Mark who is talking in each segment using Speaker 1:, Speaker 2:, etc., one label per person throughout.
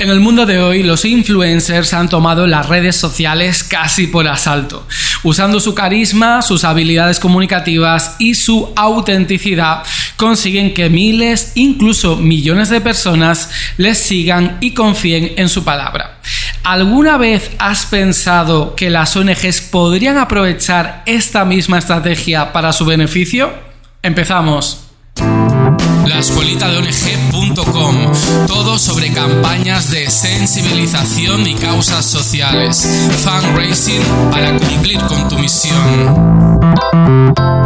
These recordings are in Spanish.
Speaker 1: En el mundo de hoy, los influencers han tomado las redes sociales casi por asalto. Usando su carisma, sus habilidades comunicativas y su autenticidad, consiguen que miles, incluso millones de personas les sigan y confíen en su palabra. ¿Alguna vez has pensado que las ONGs podrían aprovechar esta misma estrategia para su beneficio? Empezamos
Speaker 2: Todo sobre campañas de sensibilización y causas sociales. Fundraising para cumplir con tu misión.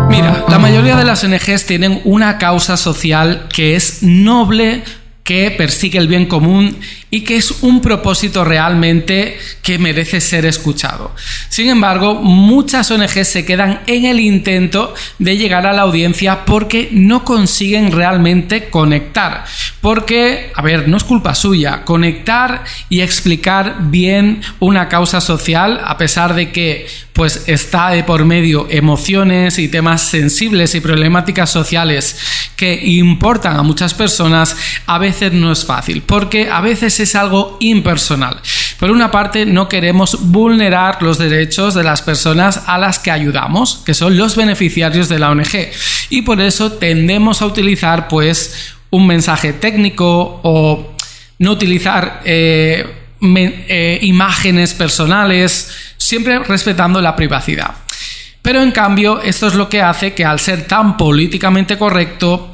Speaker 1: Mira, la mayoría de las ONGs tienen una causa social que es noble, que persigue el bien común y que es un propósito realmente que merece ser escuchado. Sin embargo, muchas ONGs se quedan en el intento de llegar a la audiencia porque no consiguen realmente conectar. Porque, a ver, no es culpa suya, conectar y explicar bien una causa social, a pesar de que pues está de por medio emociones y temas sensibles y problemáticas sociales que importan a muchas personas, a veces no es fácil, porque a veces es algo impersonal. Por una parte, no queremos vulnerar los derechos de las personas a las que ayudamos, que son los beneficiarios de la ONG. Y por eso tendemos a utilizar, pues, un mensaje técnico o no utilizar eh, eh, imágenes personales, siempre respetando la privacidad. Pero en cambio, esto es lo que hace que al ser tan políticamente correcto,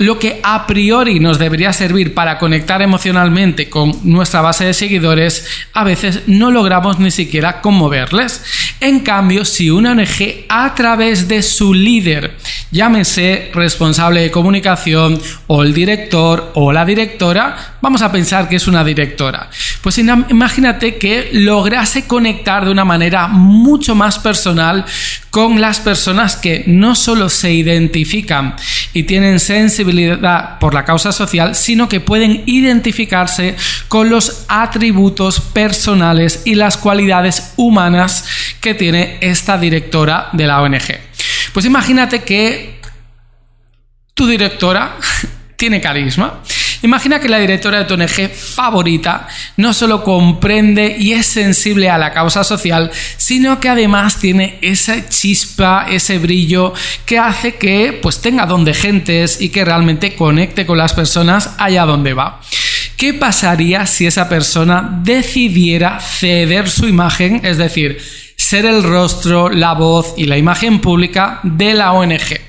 Speaker 1: lo que a priori nos debería servir para conectar emocionalmente con nuestra base de seguidores, a veces no logramos ni siquiera conmoverles. En cambio, si una ONG a través de su líder, llámese responsable de comunicación o el director o la directora, vamos a pensar que es una directora. Pues imagínate que lograse conectar de una manera mucho más personal con las personas que no solo se identifican y tienen sensibilidad por la causa social, sino que pueden identificarse con los atributos personales y las cualidades humanas que tiene esta directora de la ONG. Pues imagínate que tu directora tiene carisma Imagina que la directora de tu ONG favorita no solo comprende y es sensible a la causa social, sino que además tiene esa chispa, ese brillo que hace que pues tenga donde gentes y que realmente conecte con las personas allá donde va. ¿Qué pasaría si esa persona decidiera ceder su imagen, es decir, ser el rostro, la voz y la imagen pública de la ONG?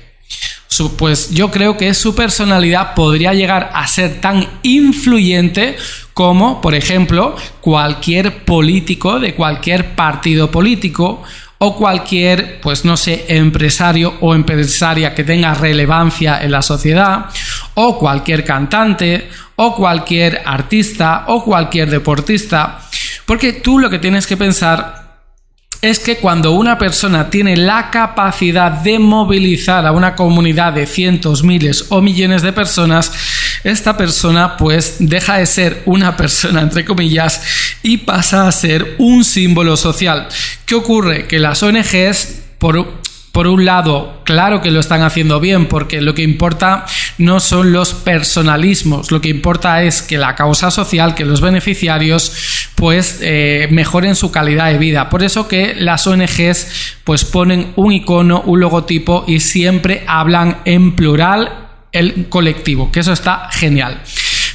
Speaker 1: pues yo creo que su personalidad podría llegar a ser tan influyente como, por ejemplo, cualquier político de cualquier partido político o cualquier, pues no sé, empresario o empresaria que tenga relevancia en la sociedad, o cualquier cantante, o cualquier artista, o cualquier deportista. Porque tú lo que tienes que pensar es que cuando una persona tiene la capacidad de movilizar a una comunidad de cientos, miles o millones de personas, esta persona pues deja de ser una persona entre comillas y pasa a ser un símbolo social. ¿Qué ocurre? Que las ONGs por por un lado, claro que lo están haciendo bien, porque lo que importa no son los personalismos, lo que importa es que la causa social, que los beneficiarios, pues eh, mejoren su calidad de vida. Por eso que las ONGs pues ponen un icono, un logotipo y siempre hablan en plural el colectivo, que eso está genial.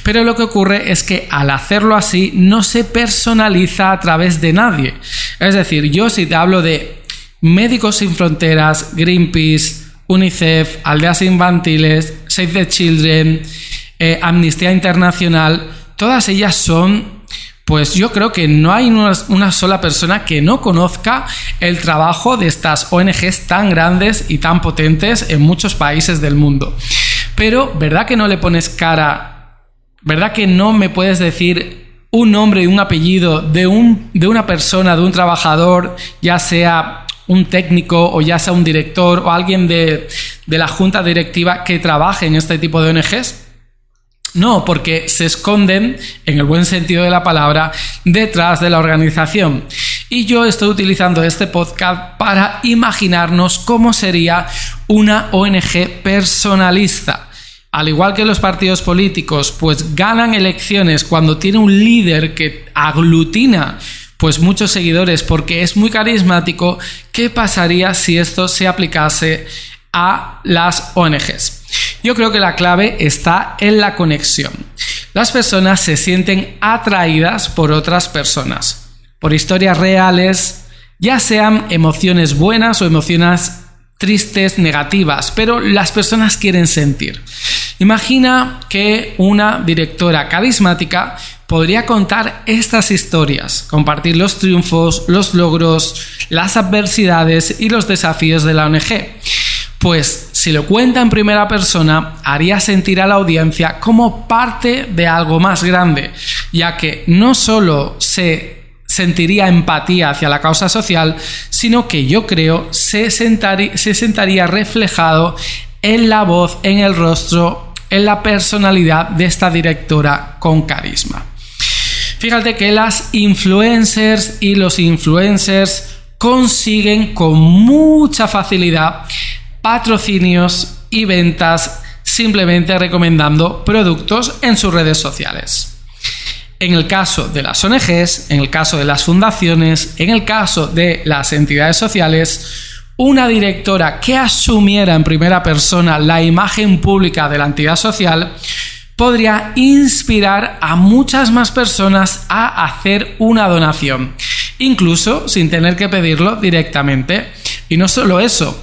Speaker 1: Pero lo que ocurre es que al hacerlo así no se personaliza a través de nadie. Es decir, yo si te hablo de Médicos Sin Fronteras, Greenpeace, UNICEF, Aldeas Infantiles, Save the Children, eh, Amnistía Internacional, todas ellas son, pues yo creo que no hay una, una, sola persona que no conozca el trabajo de estas ONGs tan grandes y tan potentes en muchos países del mundo. Pero, ¿verdad que no le pones cara? ¿Verdad que no me puedes decir un nombre y un apellido de, un, de una persona, de un trabajador, ya sea un técnico o ya sea un director o alguien de, la junta directiva que trabaje en este tipo de ONGs? No, porque se esconden, en el buen sentido de la palabra, detrás de la organización. Y yo estoy utilizando este podcast para imaginarnos cómo sería una ONG personalista. al igual que los partidos políticos, pues ganan elecciones cuando tiene un líder que aglutina pues muchos seguidores porque es muy carismático, ¿qué pasaría si esto se aplicase a las ONGs? Yo creo que la clave está en la conexión. Las personas se sienten atraídas por otras personas, por historias reales, ya sean emociones buenas o emociones tristes, negativas, pero las personas quieren sentir. Imagina que una directora carismática podría contar estas historias, compartir los triunfos, los logros, las adversidades y los desafíos de la ONG. Pues si lo cuenta en primera persona, haría sentir a la audiencia como parte de algo más grande, ya que no solo se sentiría empatía hacia la causa social, sino que yo creo se, se sentaría reflejado en la voz, en el rostro, en la personalidad de esta directora con carisma. Fíjate que las influencers y los influencers consiguen con mucha facilidad patrocinios y ventas simplemente recomendando productos en sus redes sociales. En el caso de las ONGs, en el caso de las fundaciones, en el caso de las entidades sociales, una directora que asumiera en primera persona la imagen pública de la entidad social podría inspirar a muchas más personas a hacer una donación, incluso sin tener que pedirlo directamente. Y no solo eso,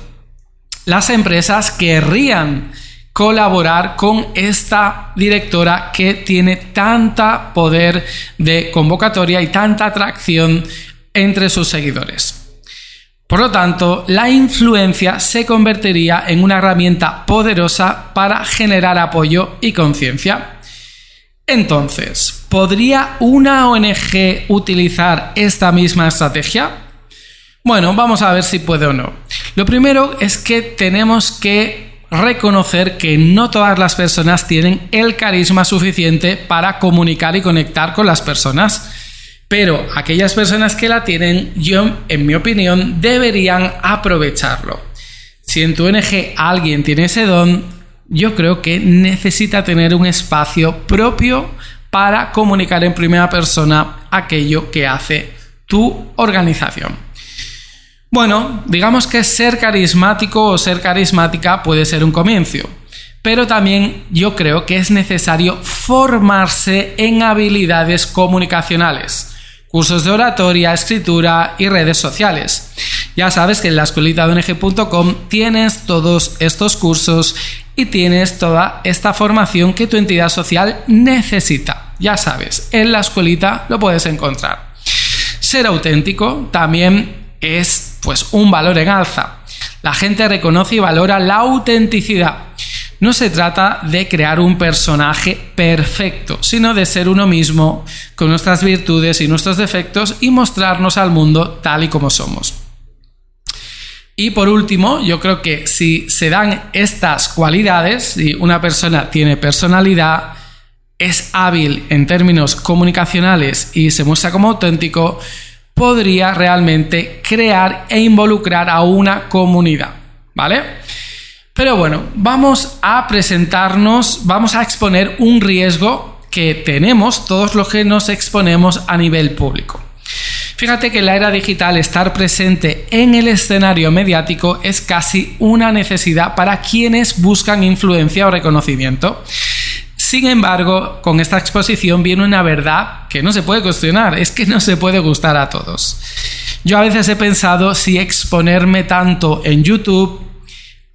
Speaker 1: las empresas querrían colaborar con esta directora que tiene tanta poder de convocatoria y tanta atracción entre sus seguidores. Por lo tanto, la influencia se convertiría en una herramienta poderosa para generar apoyo y conciencia. Entonces, ¿podría una ONG utilizar esta misma estrategia? Bueno, vamos a ver si puede o no. Lo primero es que tenemos que reconocer que no todas las personas tienen el carisma suficiente para comunicar y conectar con las personas. Pero aquellas personas que la tienen, yo, en mi opinión, deberían aprovecharlo. Si en tu ONG alguien tiene ese don, yo creo que necesita tener un espacio propio para comunicar en primera persona aquello que hace tu organización. Bueno, digamos que ser carismático o ser carismática puede ser un comienzo, pero también yo creo que es necesario formarse en habilidades comunicacionales, cursos de oratoria, escritura y redes sociales. Ya sabes que en la escuelita tienes todos estos cursos y tienes toda esta formación que tu entidad social necesita. Ya sabes, en la escuelita lo puedes encontrar. Ser auténtico también es pues un valor en alza. La gente reconoce y valora la autenticidad. No se trata de crear un personaje perfecto, sino de ser uno mismo, con nuestras virtudes y nuestros defectos y mostrarnos al mundo tal y como somos. Y por último, yo creo que si se dan estas cualidades, si una persona tiene personalidad, es hábil en términos comunicacionales y se muestra como auténtico, podría realmente crear e involucrar a una comunidad, ¿vale? Pero bueno, vamos a presentarnos, vamos a exponer un riesgo que tenemos todos los que nos exponemos a nivel público. Fíjate que en la era digital estar presente en el escenario mediático es casi una necesidad para quienes buscan influencia o reconocimiento. Sin embargo, con esta exposición viene una verdad que no se puede cuestionar, es que no se puede gustar a todos. Yo a veces he pensado si exponerme tanto en YouTube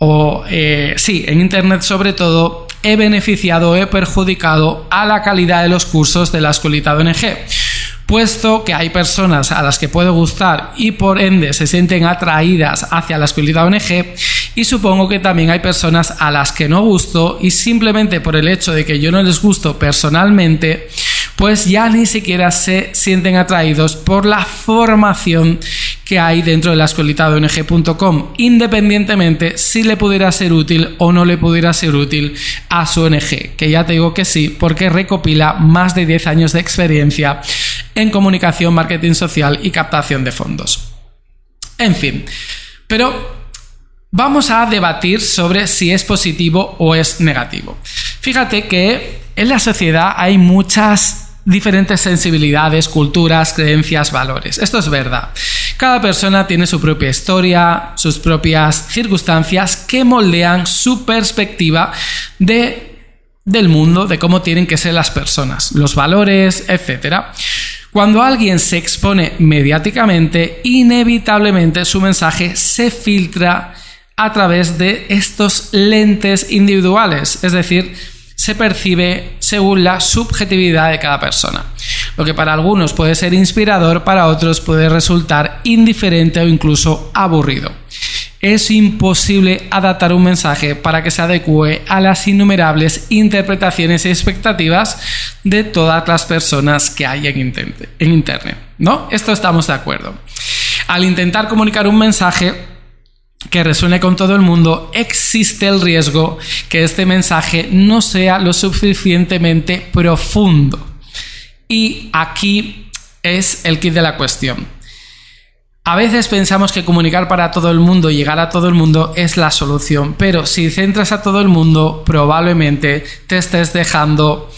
Speaker 1: o, eh, sí, en Internet sobre todo, he beneficiado o he perjudicado a la calidad de los cursos de la escuelita de ONG puesto que hay personas a las que puede gustar y por ende se sienten atraídas hacia la escuelita ONG y supongo que también hay personas a las que no gusto y simplemente por el hecho de que yo no les gusto personalmente pues ya ni siquiera se sienten atraídos por la formación que hay dentro de la escuelita de ONG.com, independientemente si le pudiera ser útil o no le pudiera ser útil a su ONG, que ya te digo que sí, porque recopila más de 10 años de experiencia en comunicación, marketing social y captación de fondos. En fin, pero vamos a debatir sobre si es positivo o es negativo. Fíjate que en la sociedad hay muchas diferentes sensibilidades, culturas, creencias, valores. Esto es verdad. Cada persona tiene su propia historia, sus propias circunstancias que moldean su perspectiva de del mundo, de cómo tienen que ser las personas, los valores, etc. Cuando alguien se expone mediáticamente, inevitablemente su mensaje se filtra a través de estos lentes individuales, es decir, se percibe según la subjetividad de cada persona. Lo que para algunos puede ser inspirador, para otros puede resultar indiferente o incluso aburrido es imposible adaptar un mensaje para que se adecue a las innumerables interpretaciones y expectativas de todas las personas que hay en, Internet. ¿No? Esto estamos de acuerdo. Al intentar comunicar un mensaje que resuene con todo el mundo, existe el riesgo que este mensaje no sea lo suficientemente profundo. Y aquí es el kit de la cuestión. A veces pensamos que comunicar para todo el mundo, llegar a todo el mundo es la solución, pero si centras a todo el mundo, probablemente te estés dejando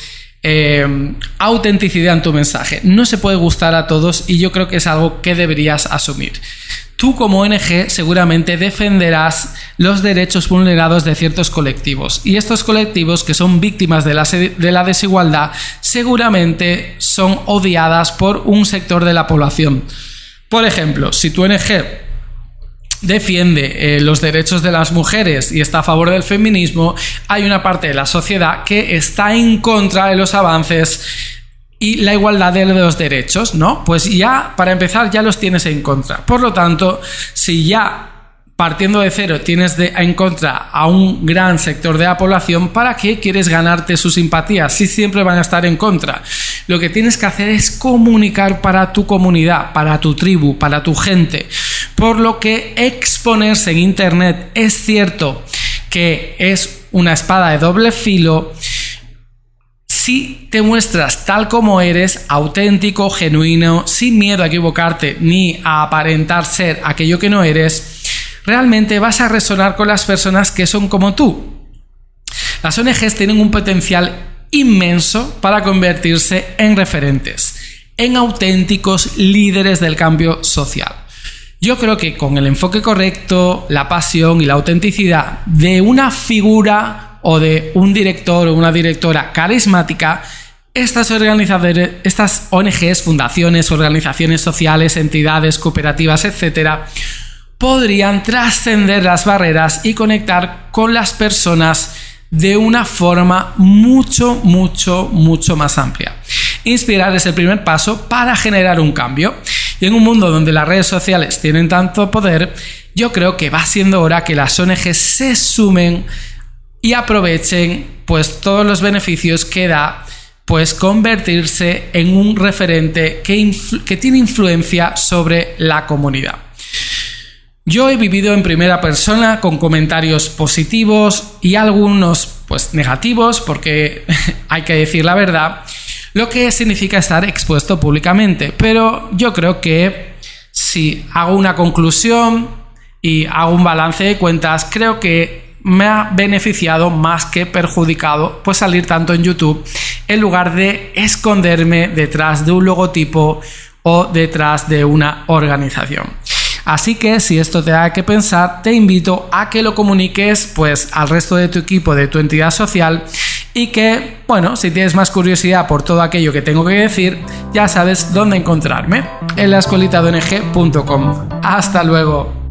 Speaker 1: eh, autenticidad en tu mensaje. No se puede gustar a todos y yo creo que es algo que deberías asumir. Tú como ONG seguramente defenderás los derechos vulnerados de ciertos colectivos y estos colectivos que son víctimas de la, de la desigualdad seguramente son odiadas por un sector de la población. Por ejemplo, si tu ONG defiende eh, los derechos de las mujeres y está a favor del feminismo, hay una parte de la sociedad que está en contra de los avances y la igualdad de los derechos, ¿no? Pues ya, para empezar, ya los tienes en contra. Por lo tanto, si ya partiendo de cero tienes de, en contra a un gran sector de la población, ¿para qué quieres ganarte su simpatía? Si siempre van a estar en contra. Lo que tienes que hacer es comunicar para tu comunidad, para tu tribu, para tu gente. Por lo que exponerse en Internet es cierto que es una espada de doble filo, si te muestras tal como eres, auténtico, genuino, sin miedo a equivocarte ni a aparentar ser aquello que no eres, realmente vas a resonar con las personas que son como tú. Las ONGs tienen un potencial inmenso para convertirse en referentes, en auténticos líderes del cambio social. Yo creo que con el enfoque correcto, la pasión y la autenticidad de una figura o de un director o una directora carismática, estas, estas ONGs, fundaciones, organizaciones sociales, entidades, cooperativas, etcétera, podrían trascender las barreras y conectar con las personas de una forma mucho, mucho, mucho más amplia. Inspirar es el primer paso para generar un cambio. Y en un mundo donde las redes sociales tienen tanto poder, yo creo que va siendo hora que las ONG se sumen y aprovechen pues todos los beneficios que da pues convertirse en un referente que, que tiene influencia sobre la comunidad. Yo he vivido en primera persona con comentarios positivos y algunos pues negativos porque hay que decir la verdad, lo que significa estar expuesto públicamente, pero yo creo que si hago una conclusión y hago un balance de cuentas, creo que me ha beneficiado más que perjudicado pues salir tanto en YouTube en lugar de esconderme detrás de un logotipo o detrás de una organización. Así que si esto te da que pensar, te invito a que lo comuniques pues al resto de tu equipo, de tu entidad social y que, bueno, si tienes más curiosidad por todo aquello que tengo que decir, ya sabes dónde encontrarme, en la Hasta luego.